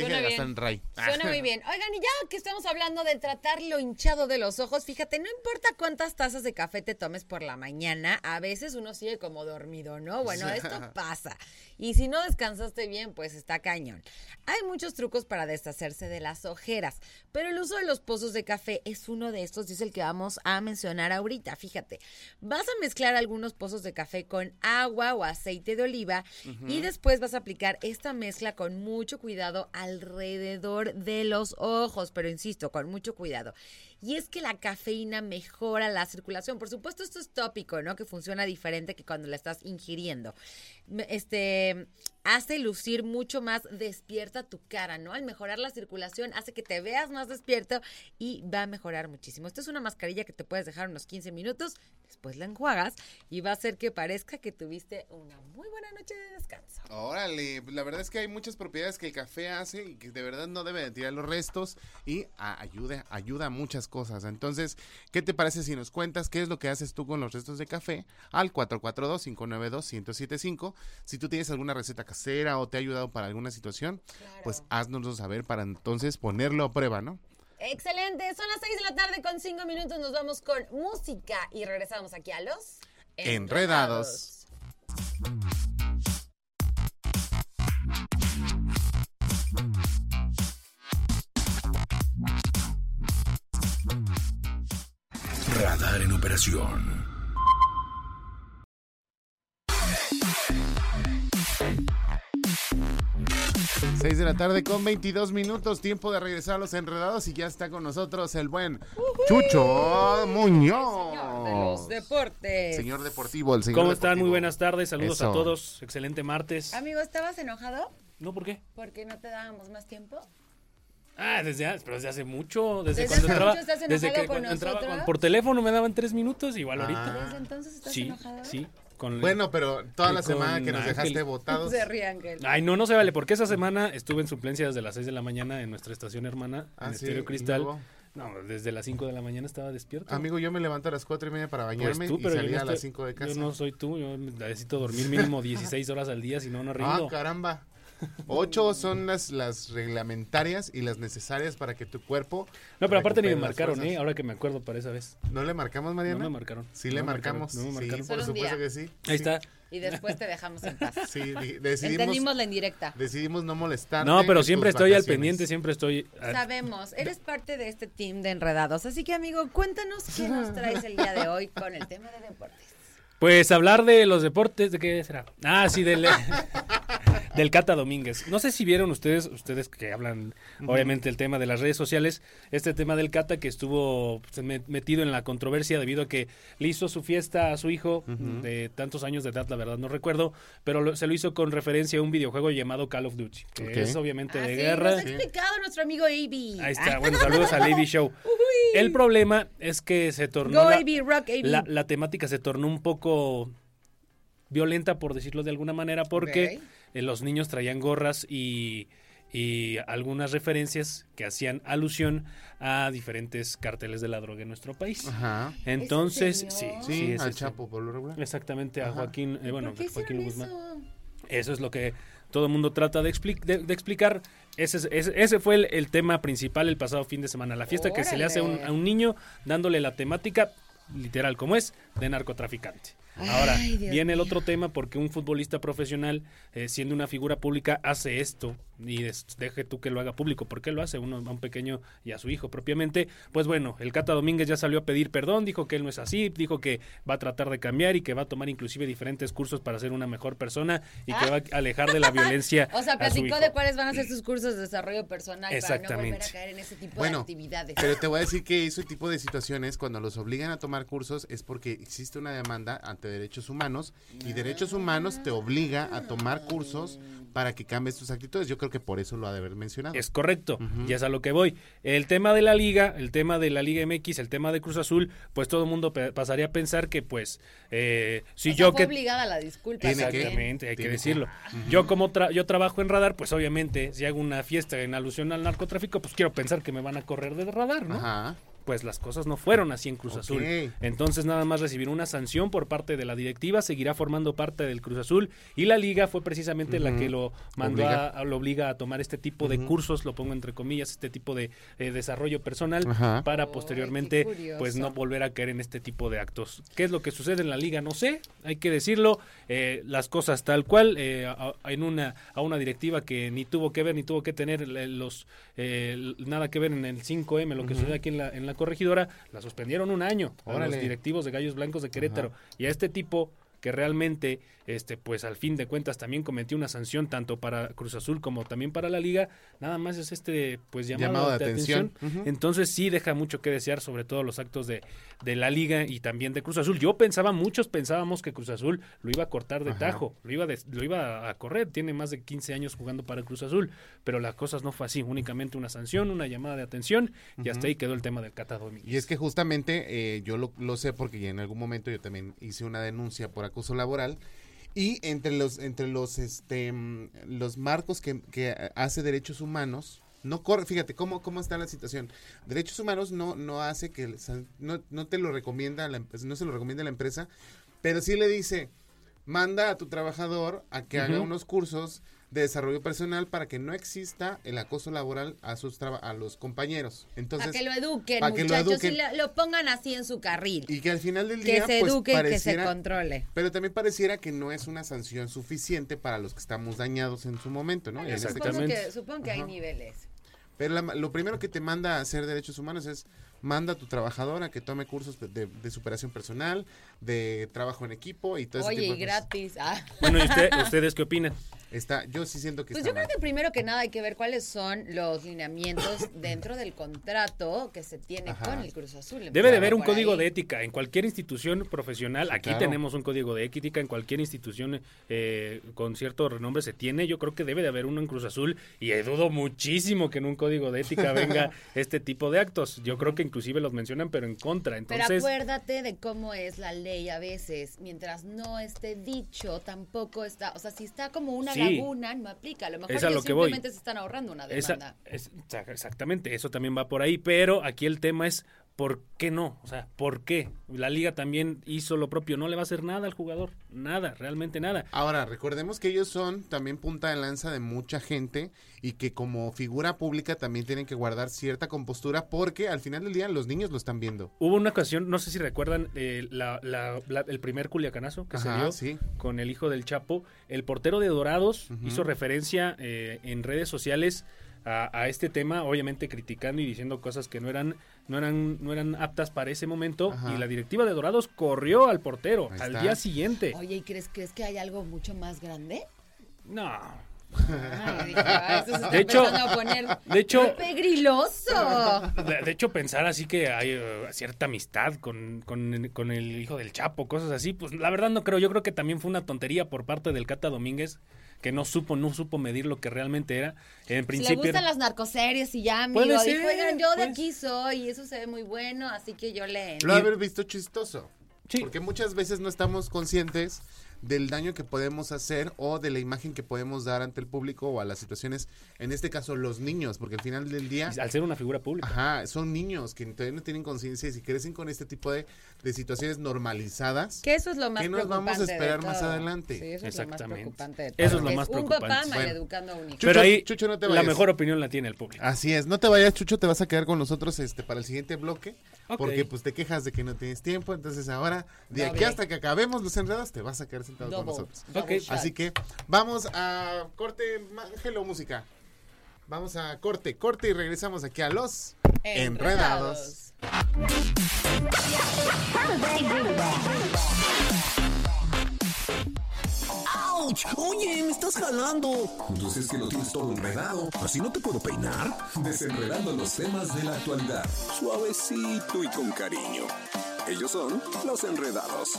Suena de bien. gastar en Ray. Suena muy bien. Oigan, y ya que estamos hablando de tratar lo hinchado de los ojos, fíjate, no importa cuántas tazas de café te tomes por la mañana, a veces uno sigue como dormido, ¿no? Bueno, esto (laughs) pasa. Y si no descansaste bien, pues está cañón. Hay muchos trucos para deshacerse de las ojeras, pero el uso de los pozos de café es uno de estos y es el que vamos a mencionar ahorita. Fíjate, vas a mezclar algunos pozos de café con agua o aceite de oliva y después vas a aplicar esta mezcla con mucho cuidado alrededor de los ojos, pero insisto, con mucho cuidado. Y es que la cafeína mejora la circulación. Por supuesto, esto es tópico, ¿no? Que funciona diferente que cuando la estás ingiriendo. Este hace lucir mucho más despierta tu cara, ¿no? Al mejorar la circulación hace que te veas más despierto y va a mejorar muchísimo. Esto es una mascarilla que te puedes dejar unos 15 minutos, después la enjuagas y va a hacer que parezca que tuviste una muy buena noche de descanso. Órale, la verdad es que hay muchas propiedades que el café hace y que de verdad no debe de tirar los restos y ayuda, ayuda a muchas cosas. Entonces, ¿qué te parece si nos cuentas qué es lo que haces tú con los restos de café al 442-592-1075? Si tú tienes alguna receta casera o te ha ayudado para alguna situación, pues haznoslo saber para entonces ponerlo a prueba, ¿no? Excelente, son las 6 de la tarde con 5 minutos, nos vamos con música y regresamos aquí a los Enredados. Radar en operación. Seis de la tarde con 22 minutos, tiempo de regresar a los enredados y ya está con nosotros el buen Chucho Muñoz. de los deportes. Señor deportivo, el señor ¿Cómo están? deportivo. Muy buenas tardes, saludos Eso. a todos. Excelente martes. Amigo, ¿estabas enojado? No, ¿por qué? porque no te dábamos más tiempo? Ah, desde, pero desde hace mucho, desde, ¿Desde cuando hace entraba, mucho estás desde que con cuando entraba con- por teléfono me daban tres minutos, igual Ah. ahorita. ¿Desde entonces estás Sí, enojado? sí. Con, Bueno, pero toda la Y semana que nos Ángel. dejaste votados. Se ríe, Ángel. Ay, no, no se vale, porque esa semana estuve en suplencia desde las 6 de la mañana en nuestra estación hermana, Ah, en sí, Estéreo y Cristal. No, desde las 5 de la mañana estaba despierto. Amigo, yo me levanto a las cuatro y media para Pues bañarme tú, y pero yo salí no a las estoy- 5 de casa. Yo no soy tú, yo necesito dormir mínimo 16 horas al día, si no, no ah, rindo. caramba. Ocho son las, las reglamentarias y las necesarias para que tu cuerpo. no, pero aparte ni me marcaron. ¿eh? Ahora que me acuerdo para esa vez. ¿No le marcamos, Mariana? No me marcaron. Sí, No le marcaron, marcamos. no me sí, por supuesto día. que sí. Ahí Sí, está. Y después te dejamos en paz. (laughs) Sí, di- decidimos, Entendimos la indirecta. decidimos no molestar. No, pero siempre estoy al pendiente, siempre estoy... ah, Sabemos, eres parte de este team de enredados. Así que, amigo, cuéntanos qué nos (laughs) traes el día de hoy con el tema de deportes. Pues hablar de los deportes, ¿de qué será? Ah, sí, del, (laughs) del Cata Domínguez. No sé si vieron ustedes, ustedes que hablan obviamente el tema de las redes sociales, este tema del Cata que estuvo pues, me- metido en la controversia debido a que le hizo su fiesta a su hijo de tantos años de edad, la verdad no recuerdo, pero lo- se lo hizo con referencia a un videojuego llamado Call of Duty, que es obviamente de guerra. nos ha explicado nuestro amigo AB. Ahí está, bueno, saludos a Lady Show. (laughs) El problema es que se tornó Go la- AB, rock AB. la, la temática se tornó un poco violenta, por decirlo de alguna manera, porque. Eh, los niños traían gorras y, y algunas referencias que hacían alusión a diferentes carteles de la droga en nuestro país. Ajá. Entonces, sí, Sí, sí, es al este. Chapo, por lo regular. Exactamente, a Ajá. Joaquín, eh, bueno, ¿Por qué Joaquín Guzmán. eso? Eso es lo que todo el mundo trata de, expli- de- de explicar. Ese, es- ese, ese fue el, el tema principal el pasado fin de semana. La fiesta que se le hace a un, a un niño dándole la temática, literal como es, de narcotraficante. Ahora, Ay, viene el otro tema porque un futbolista profesional, eh, siendo una figura pública, hace esto y des- deje tú que lo haga público. ¿Por qué lo hace uno a un pequeño y a su hijo propiamente? Pues bueno, el Cata Domínguez ya salió a pedir perdón, dijo que él no es así, dijo que va a tratar de cambiar y que va a tomar inclusive diferentes cursos para ser una mejor persona y que va a alejar de la violencia (laughs) O sea, platicó de cuáles van a ser sus cursos de desarrollo personal para no volver a Exactamente. caer en ese tipo de Bueno, actividades. pero te voy a decir que ese tipo de situaciones, cuando los obligan a tomar cursos, es porque existe una demanda ante derechos humanos y derechos humanos te obliga a tomar cursos para que cambies tus actitudes. Yo creo que por eso lo ha de haber mencionado. Es correcto, y es a lo que voy. El tema de la liga, el tema de la Liga MX, el tema de Cruz Azul, pues todo el mundo pasaría a pensar que pues eh, si O sea, yo fue que obligada la disculpa. Tiene que- Exactamente, hay que- decirlo. Yo como tra- yo trabajo en radar, pues obviamente si hago una fiesta en alusión al narcotráfico, pues quiero pensar que me van a correr de radar, ¿no? Ajá. Pues las cosas no fueron así en Cruz. Azul. Entonces nada más recibir una sanción por parte de la directiva, seguirá formando parte del Cruz Azul y la liga fue precisamente la que lo mandó Obliga. a, lo obliga a tomar este tipo de cursos, lo pongo entre comillas, este tipo de eh, desarrollo personal Ajá. para posteriormente pues no volver a caer en este tipo de actos. ¿Qué es lo que sucede en la liga? No sé, hay que decirlo, eh, las cosas tal cual, eh, a, a- en una, a una directiva que ni tuvo que ver, ni tuvo que tener eh, los eh, nada que ver en el 5M, lo que sucede aquí en la, en la corregidora, la suspendieron un año a los directivos de Gallos Blancos de Querétaro. Y a este tipo que realmente, este, pues al fin de cuentas también cometió una sanción tanto para Cruz Azul como también para la liga, nada más es este, pues llamado, Llamado de de atención. Entonces sí deja mucho que desear, sobre todo los actos de, de la liga y también de Cruz Azul. Yo pensaba, muchos pensábamos que Cruz Azul lo iba a cortar de Ajá. tajo, lo iba, de- lo iba a correr, tiene más de 15 años jugando para Cruz Azul, pero las cosas no fue así, únicamente una sanción, una llamada de atención y hasta ahí quedó el tema del Cata Domínguez. Y es que justamente eh, yo lo, lo sé porque ya en algún momento yo también hice una denuncia por acoso laboral y entre los entre los este mm, los marcos que, que hace derechos humanos no corre, fíjate cómo cómo está la situación. Derechos humanos no no hace que no, no te lo recomienda la empresa, no se lo recomienda la empresa, pero sí le dice manda a tu trabajador a que haga unos cursos de desarrollo personal para que no exista el acoso laboral a sus a los compañeros. Entonces, Para que lo eduquen, para que lo eduquen. y lo, lo pongan así en su carril. y que al final del que día se pues, eduque y que se controle. pero también pareciera que no es una sanción suficiente para los que estamos dañados en su momento, ¿no? En este Supongo que, supongo que hay niveles. pero la- lo primero que te manda a hacer derechos humanos es manda a tu trabajador a que tome cursos de, de- superación personal, de trabajo en equipo y todo ese Oye, tipo y de cosas. gratis. Ah. Bueno, ¿y usted- ustedes qué opinan? Está, yo sí siento que Pues está yo creo que primero que nada hay que ver cuáles son los lineamientos (coughs) dentro del contrato que se tiene Ajá. con el Cruz Azul. Debe de haber un código ahí. de ética en cualquier institución profesional. Aquí claro. tenemos un código de ética en cualquier institución eh, con cierto renombre se tiene. Yo creo que debe de haber uno en Cruz Azul y dudo muchísimo que en un código de ética venga (laughs) este tipo de actos. Yo creo que inclusive los mencionan, pero en contra. Pero Entonces, acuérdate de cómo es la ley a veces. Mientras no esté dicho, tampoco está. O sea, si está como una Sí. laguna, no aplica. A lo mejor Es a ellos lo que voy. simplemente se están ahorrando una esa- demanda. es- exactamente, eso también va por ahí. Pero aquí el tema es ¿por qué no? O sea, ¿por qué? La liga también hizo lo propio. No le va a hacer nada al jugador. Nada, realmente nada. Ahora, recordemos que ellos son también punta de lanza de mucha gente y que como figura pública también tienen que guardar cierta compostura porque al final del día los niños lo están viendo. Hubo una ocasión, no sé si recuerdan, eh, la- la- la- el primer culiacanazo que se Ajá, dio sí. con el hijo del Chapo. El portero de Dorados hizo referencia eh, en redes sociales a, a este tema, obviamente criticando y diciendo cosas que no eran, no eran, no eran aptas para ese momento. Ajá. Y la directiva de Dorados corrió al portero Ahí al está. día siguiente. Oye, ¿y crees, crees que hay algo mucho más grande? No. Ay, "Ah, se está De hecho- a poner de hecho- muy pegriloso. De, de hecho, pensar así que hay eh, cierta amistad con, con- con el hijo del Chapo, cosas así, pues la verdad no creo. Yo creo que también fue una tontería por parte del Cata Domínguez, que no supo, no supo medir lo que realmente era. En Si le principio. gustan era- las narcoseries y ya, amigo. Puede Dijo, ser, oigan, yo de pues. aquí soy y eso se ve muy bueno, así que yo le... Lo ha haber visto chistoso. Sí. Porque muchas veces no estamos conscientes del daño que podemos hacer o de la imagen que podemos dar ante el público o a las situaciones, en este caso los niños, porque al final del día, al ser una figura pública. ajá, son niños que todavía no tienen conciencia y si crecen con este tipo de, de situaciones normalizadas, Que eso es lo más ¿Qué nos vamos a esperar más adelante? Sí, eso es lo más preocupante de todo. Eso es lo más Un preocupante. papá Bueno. maleducando a un hijo. Chucho, Pero ahí Chucho, no te la vayas. mejor opinión la tiene el público. Así es, no te vayas, Chucho, te vas a quedar con nosotros este para el siguiente bloque, porque pues te quejas de que no tienes tiempo, entonces ahora de aquí hasta que acabemos los enredados te vas a quedar sentado con nosotros. Así que vamos a corte, Ángelo Música. Vamos a corte, corte y regresamos aquí a los enredados. ¡Auch! Oye, me estás jalando. Pues es que lo tienes todo enredado. ¿Así no te puedo peinar? Desenredando los temas de la actualidad. Suavecito y con cariño. Ellos son los enredados.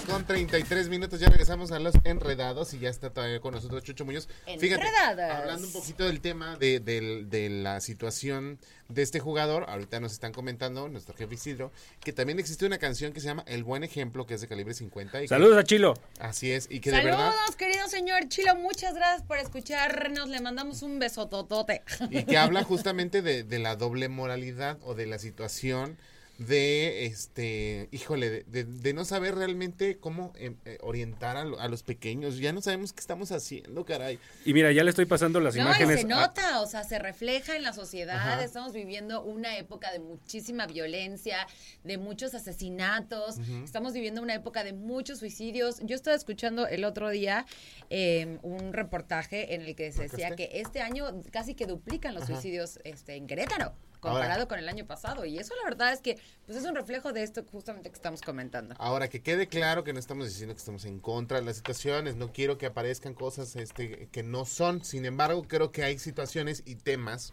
Tarde con 33 minutos. Ya regresamos a los enredados y ya está todavía con nosotros Chucho Muñoz. Fíjate, Enredados. hablando un poquito del tema de, de la situación de este jugador, ahorita nos están comentando nuestro jefe Isidro, que también existe una canción que se llama El Buen Ejemplo, que es de calibre 50. Y que- Saludos a Chilo. así es, y que de Saludos, verdad... querido señor Chilo. Muchas gracias por escucharnos. Le mandamos un besototote. Y que habla (laughs) justamente de, de la doble moralidad o de la situación de, este, híjole, de, de- de no saber realmente cómo em, eh, orientar a, lo- a los pequeños. Ya no sabemos qué estamos haciendo, caray. Y mira, ya le estoy pasando las No, y imágenes. se a- nota, o sea, se refleja en la sociedad. Ajá. Estamos viviendo una época de muchísima violencia, de muchos asesinatos. Estamos viviendo una época de muchos suicidios. Yo estaba escuchando el otro día eh, un reportaje en el que se decía ¿Marcaste? que este año casi que duplican los suicidios este, en Querétaro comparado Ahora- con el año pasado. Y eso la verdad es que pues es un reflejo de esto justamente que estamos comentando. Ahora, que quede claro que no estamos diciendo que estamos en contra de las situaciones, no quiero que aparezcan cosas este, que no son. Sin embargo, creo que hay situaciones y temas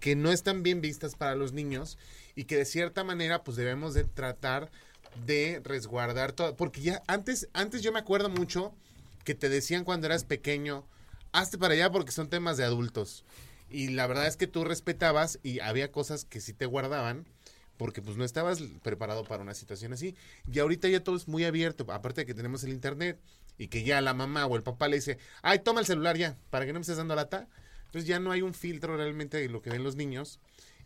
que no están bien vistas para los niños y que de cierta manera pues debemos de tratar de resguardar todo. Porque ya antes, antes yo me acuerdo mucho que te decían cuando eras pequeño, hazte para allá porque son temas de adultos. Y la verdad es que tú respetabas y había cosas que sí te guardaban porque pues no estabas preparado para una situación así. Y ahorita ya todo es muy abierto, aparte de que tenemos el internet y que ya la mamá o el papá le dice, ay, toma el celular ya, para que no me estés dando lata. Entonces ya no hay un filtro realmente de lo que ven los niños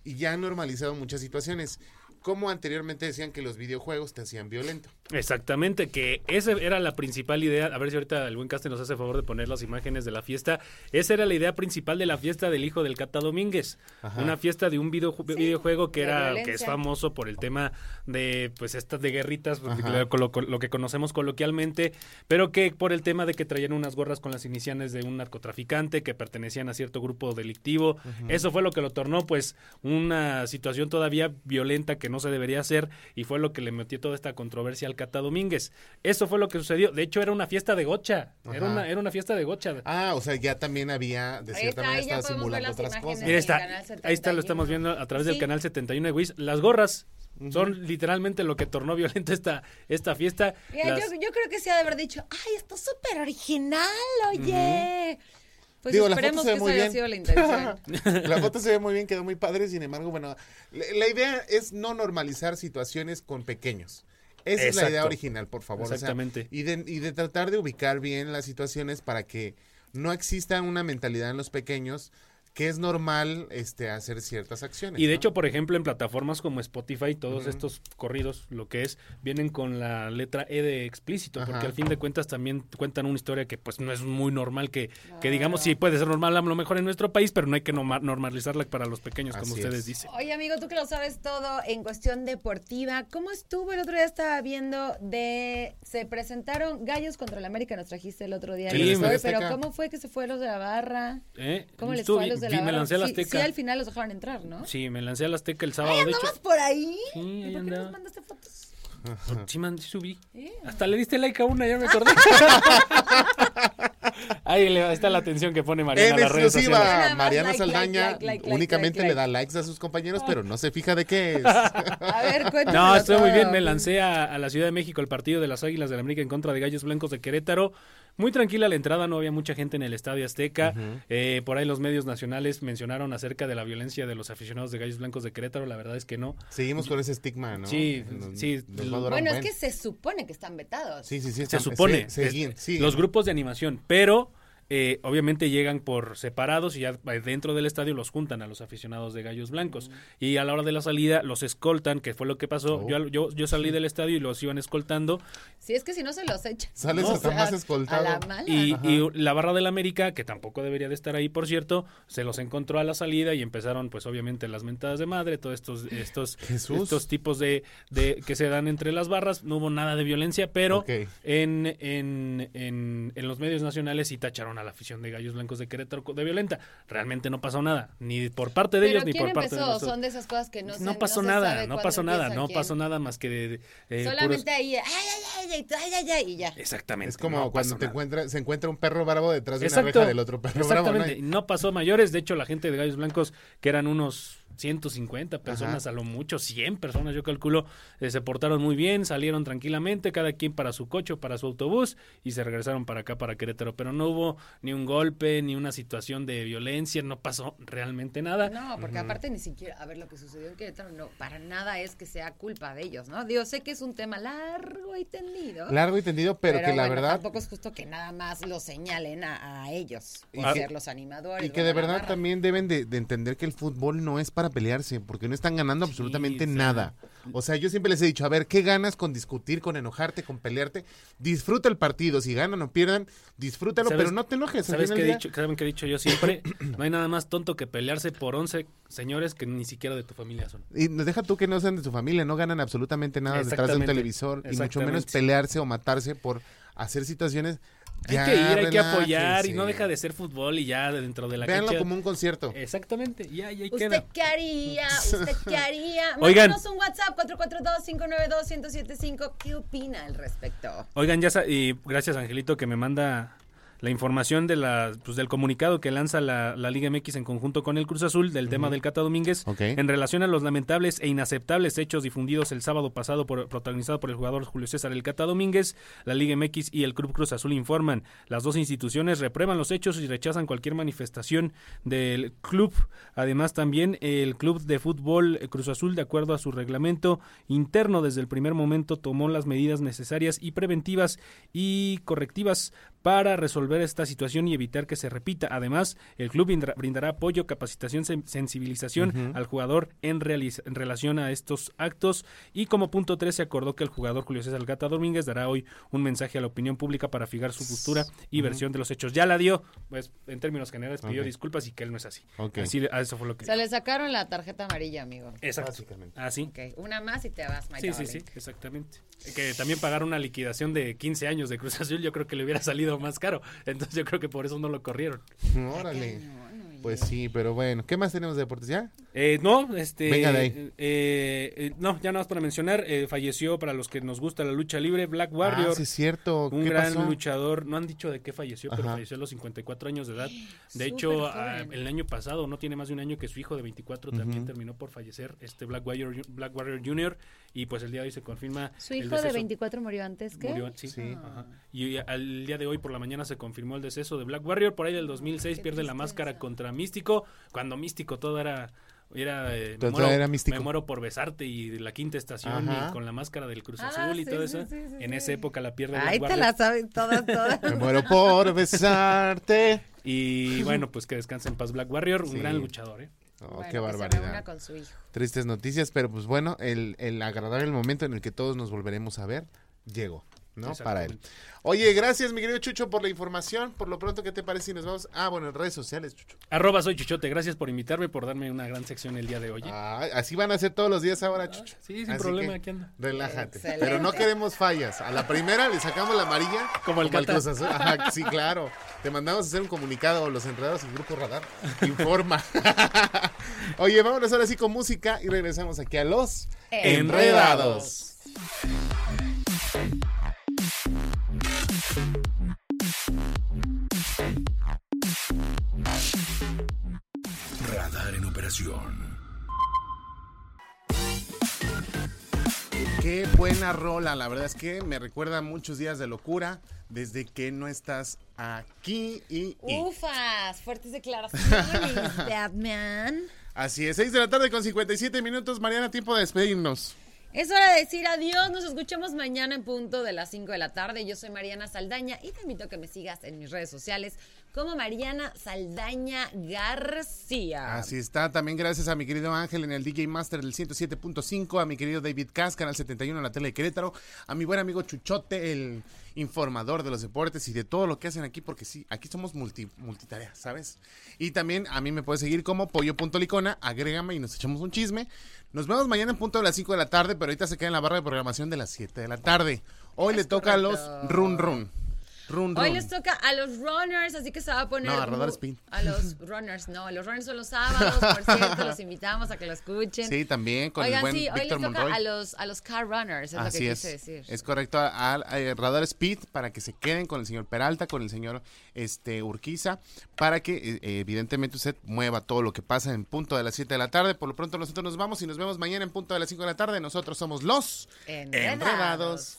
y ya han normalizado muchas situaciones. Como anteriormente decían que los videojuegos te hacían violento. Exactamente, que esa era la principal idea. A ver si ahorita el buen Caste nos hace favor de poner las imágenes de la fiesta. Esa era la idea principal de la fiesta del hijo del Cata Domínguez. Ajá. Una fiesta de un video- videojuego que era violencia. que es famoso por el tema de pues estas de guerritas, lo, lo- lo que conocemos coloquialmente, pero que por el tema de que traían unas gorras con las iniciales de un narcotraficante que pertenecían a cierto grupo delictivo. Eso fue lo que lo tornó pues una situación todavía violenta que no se debería hacer y fue lo que le metió toda esta controversia al Cata Domínguez. Eso fue lo que sucedió. De hecho era una fiesta de gocha. Era una, era una fiesta de gocha. Ah, o sea, ya también había, de Ahí cierta está, manera, estaba simulando las otras cosas. Mira, está, ahí está, lo 71. estamos viendo a través del canal 71 de Wiz. Las gorras son literalmente lo que tornó violenta esta, esta fiesta. Mira, Las- yo, yo creo que sí ha de haber dicho, ay, está súper original, oye. Pues Digo, la foto esperemos se ve que muy esa haya bien. sido la intención. (laughs) La foto se ve muy bien, quedó muy padre, sin embargo, bueno, la, la idea es no normalizar situaciones con pequeños. Esa es la idea original, por favor. o sea, Exactamente. y, de, y de tratar de ubicar bien las situaciones para que no exista una mentalidad en los pequeños que es normal este hacer ciertas acciones. Y de ¿no? hecho, por ejemplo, en plataformas como Spotify, todos estos corridos, lo que es, vienen con la letra E de explícito, Ajá. porque al fin de cuentas también cuentan una historia que pues no es muy normal que, que digamos, sí puede ser normal a lo mejor en nuestro país, pero no hay que norma- normalizarla para los pequeños, como Así ustedes es. dicen. Oye, amigo, tú que lo sabes todo en cuestión deportiva, ¿cómo estuvo el otro día? Estaba viendo de... Se presentaron Gallos contra el América, nos trajiste el otro día. Sí, el pero. ¿cómo fue que se fue los de la barra? ¿Eh? ¿Cómo les fue a los de vi- la me barra? lancé a la Sí- Azteca. Sí, al final los dejaron entrar, ¿no? Sí, me lancé a la Azteca el sábado, Ay, de hecho. ¿andabas por ahí? Sí, ¿Y ahí por qué nos mandaste fotos? Sí, man, sí subí. Eh. Hasta le diste like a una, ya me acordé. (laughs) Ahí está la atención que pone Mariana En a las redes exclusiva, Mariana like, Saldaña like, like, like, únicamente like, le da likes a sus compañeros, pero no se fija de qué es. (laughs) A ver, (laughs) cuéntanos. No, estoy muy bien. Me lancé a, a la Ciudad de México, el partido de las Águilas del América en contra de Gallos Blancos de Querétaro. Muy tranquila la entrada, no había mucha gente en el Estadio Azteca. Eh, por ahí los medios nacionales mencionaron acerca de la violencia de los aficionados de Gallos Blancos de Querétaro. La verdad es que no. Seguimos con ese estigma, ¿no? Sí, Nos- sí. nos Bueno, es que se supone que están vetados. Sí, sí, sí. Se están- supone. se- seguín, es- sí. Los grupos de animación, pero eh, obviamente llegan por separados y ya dentro del estadio los juntan a los aficionados de Gallos Blancos. Y a la hora de la salida los escoltan, que fue lo que pasó. Oh. Yo, yo, yo salí del estadio y los iban escoltando. Si es que si no se los echan. Sales No, hasta o sea, más escoltado. A la mala. Y, la barra del América, que tampoco debería de estar ahí, por cierto, se los encontró a la salida y empezaron, pues obviamente, las mentadas de madre, todos estos, estos, (laughs) Jesús. estos tipos de, de que se dan entre las barras. No hubo nada de violencia, pero en, en, en, en los medios nacionales sí tacharon a la afición de Gallos Blancos de Querétaro de violenta. Realmente no pasó nada, ni por parte de Pero ellos ni ¿quién por parte de nosotros. Son de esas cosas que no se no pasó se nada, no pasó nada, no quién. pasó nada más que de, de, eh, Solamente puros- ahí, ay, ay, ay, ay, ay, ay, ay, y ya. Exactamente. Es como no cuando te encuentra, se encuentra un perro bravo detrás de una Exacto. reja del otro perro bravo. ¿no? Exactamente. No pasó mayores. De hecho, la gente de Gallos Blancos, que eran unos 150 personas, a lo mucho 100 personas, yo calculo, eh, se portaron muy bien, salieron tranquilamente, cada quien para su coche, para su autobús, y se regresaron para acá, para Querétaro. Pero no hubo ni un golpe, ni una situación de violencia, no pasó realmente nada. No, porque aparte ni siquiera, a ver, lo que sucedió en Querétaro, no, para nada es que sea culpa de ellos, ¿no? Digo, sé que es un tema largo y tendido. Largo y tendido, pero, que la bueno, verdad... Tampoco es justo que nada más lo señalen a, a ellos, Y por que- ser los animadores. Y que de verdad también deben de, de entender que el fútbol no es para pelearse, porque no están ganando absolutamente nada. O sea, yo siempre les he dicho, a ver, ¿qué ganas con discutir, con enojarte, con pelearte? Disfruta el partido, si ganan o pierdan, disfrútalo, ¿Sabes- pero no te enojes. ¿Sabes qué he dicho? ¿Saben qué he dicho yo siempre? (clears throat) No hay nada más tonto que pelearse por 11 señores que ni siquiera de tu familia son. Y nos deja tú que no sean de tu familia, no ganan absolutamente nada detrás de un televisor, y mucho menos pelearse o matarse por hacer situaciones. Hay que ir, hay que apoyar y no deja de ser fútbol y ya dentro de la Véanlo cancha. como un concierto. Exactamente, ya, ya ¿Usted queda. qué haría? ¿Usted qué haría? (laughs) Oigan. Mándanos un WhatsApp 442-592-1075. ¿Qué opina al respecto? Oigan, ya y gracias Angelito que me manda la información de la, pues, del comunicado que lanza la, la Liga MX en conjunto con el Cruz Azul del tema del Cata Domínguez en relación a los lamentables e inaceptables hechos difundidos el sábado pasado por protagonizado por el jugador Julio César El Cata Domínguez, la Liga MX y el Club Cruz Azul informan. Las dos instituciones reprueban los hechos y rechazan cualquier manifestación del club. Además también el Club de Fútbol Cruz Azul, de acuerdo a su reglamento interno, desde el primer momento tomó las medidas necesarias y preventivas y correctivas para resolver esta situación y evitar que se repita. Además, el club brindará, brindará apoyo, capacitación, sen- sensibilización al jugador en, en relación a estos actos. Y como punto 3 se acordó que el jugador Julio César Gata Domínguez dará hoy un mensaje a la opinión pública para fijar su postura y versión de los hechos. Ya la dio, pues en términos generales pidió disculpas y que él no es así. Ok. Así, a eso fue lo que Se le sacaron la tarjeta amarilla, amigo. Exacto. Básicamente. Así. Ok, una más y te vas, Sí, Mayra sí, sí, Valen. exactamente. Que también pagar una liquidación de 15 años de Cruz Azul, yo creo que le hubiera salido más caro. Entonces yo creo que por eso no lo corrieron. Órale. Pues sí, pero bueno, ¿qué más tenemos de deportes ya? Eh, no, este. Venga de ahí. eh, eh, no, ya nada más para mencionar, eh, falleció para los que nos gusta la lucha libre, Black Warrior. Ah, sí es cierto. Un ¿Qué gran pasó? luchador, no han dicho de qué falleció, pero falleció a los 54 años de edad. De Súper hecho, ah, el año pasado, no tiene más de un año que su hijo de 24 también terminó por fallecer, este Black Warrior, Black Warrior Jr. Y pues el día de hoy se confirma. Su el hijo de deceso. 24 murió antes que. Murió, sí. Sí. Ajá. Y al día de hoy por la mañana se confirmó el deceso de Black Warrior. Por ahí del 2006 Qué pierde la máscara contra Místico. Cuando Místico todo era... Era, eh, Todo me, muero, era místico. me muero por besarte y la quinta estación Ajá. y con la máscara del Cruz Ah, Azul y sí, todo sí, eso. sí, sí, en sí. esa época la pierde Black Ahí te Warrior. la sabes todas, todas. (laughs) Me muero por besarte. (laughs) Y bueno, pues que descanse en paz Black Warrior, un Sí. gran luchador, ¿eh? Oh, Bueno, qué barbaridad. reúna con su hijo. Tristes noticias, pero pues bueno, el, el agradable momento en el que todos nos volveremos a ver llegó, ¿no? Para él. Oye, gracias, mi querido Chucho, por la información. Por lo pronto, ¿qué te parece si nos vamos? Ah, bueno, en redes sociales, Chucho. Arroba soy Chuchote, gracias por invitarme, por darme una gran sección el día de hoy. ¿eh? Ah, así van a ser todos los días ahora, Chucho. sí, sin Así problema, que aquí anda. Relájate. Excelente. Pero no queremos fallas. A la primera le sacamos la amarilla. Como el. Ajá, sí, claro. Te mandamos a hacer un comunicado, los enredados y Grupo Radar. Informa. (laughs) Oye, vámonos ahora sí con música y regresamos aquí a los Enredados. Radar Qué buena rola, la verdad es que me recuerda a muchos días de locura desde que no estás aquí y... y. Ufas, fuertes declaraciones, (laughs) Batman. Así es, 6 de la tarde con 57 minutos, Mariana, tiempo de despedirnos. Es hora de decir adiós. Nos escuchamos mañana en punto de las 5 de la tarde. Yo soy Mariana Saldaña y te invito a que me sigas en mis redes sociales como Mariana Saldaña García. Así está, también gracias a mi querido Ángel en el DJ Master del 107.5, a mi querido David Cas, Canal 71 en la tele de Querétaro, a mi buen amigo Chuchote, el informador de los deportes y de todo lo que hacen aquí, porque sí, aquí somos multi, multitarea, ¿sabes? Y también a mí me puedes seguir como pollo.licona, agrégame y nos echamos un chisme. Nos vemos mañana en punto de las 5 de la tarde, pero ahorita se queda en la barra de programación de las 7 de la tarde. Hoy le toca a los. Run Run. Run, Hoy run. les toca a los runners, así que se va a poner. No, a Radar mu- Speed. A los (laughs) runners, no, los runners son los sábados, por (laughs) cierto, los invitamos a que lo escuchen. Sí, también con Oigan, el buen sí, hoy les Víctor toca Monroy. a los, a los car runners, es lo Así que es. quise decir. Es correcto al al Radar Speed para que se queden con el señor Peralta, con el señor este Urquiza, para que eh, evidentemente usted mueva todo lo que pasa en punto de las 7 de la tarde. Por lo pronto nosotros nos vamos y nos vemos mañana en punto de las 5 de la tarde. Nosotros somos los Enredados.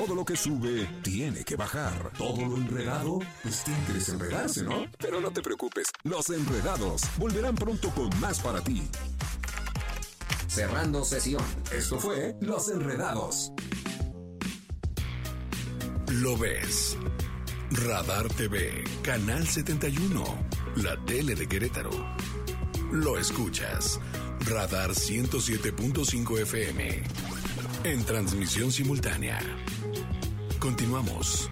Todo lo que sube tiene que bajar. Todo lo enredado, pues tiene que desenredarse, ¿no? Pero no te preocupes, los enredados volverán pronto con más para ti. Cerrando sesión. Esto fue Los Enredados. Lo ves. Radar TV, Canal 71, la tele de Querétaro. Lo escuchas. Radar 107.5 FM. En transmisión simultánea. Continuamos.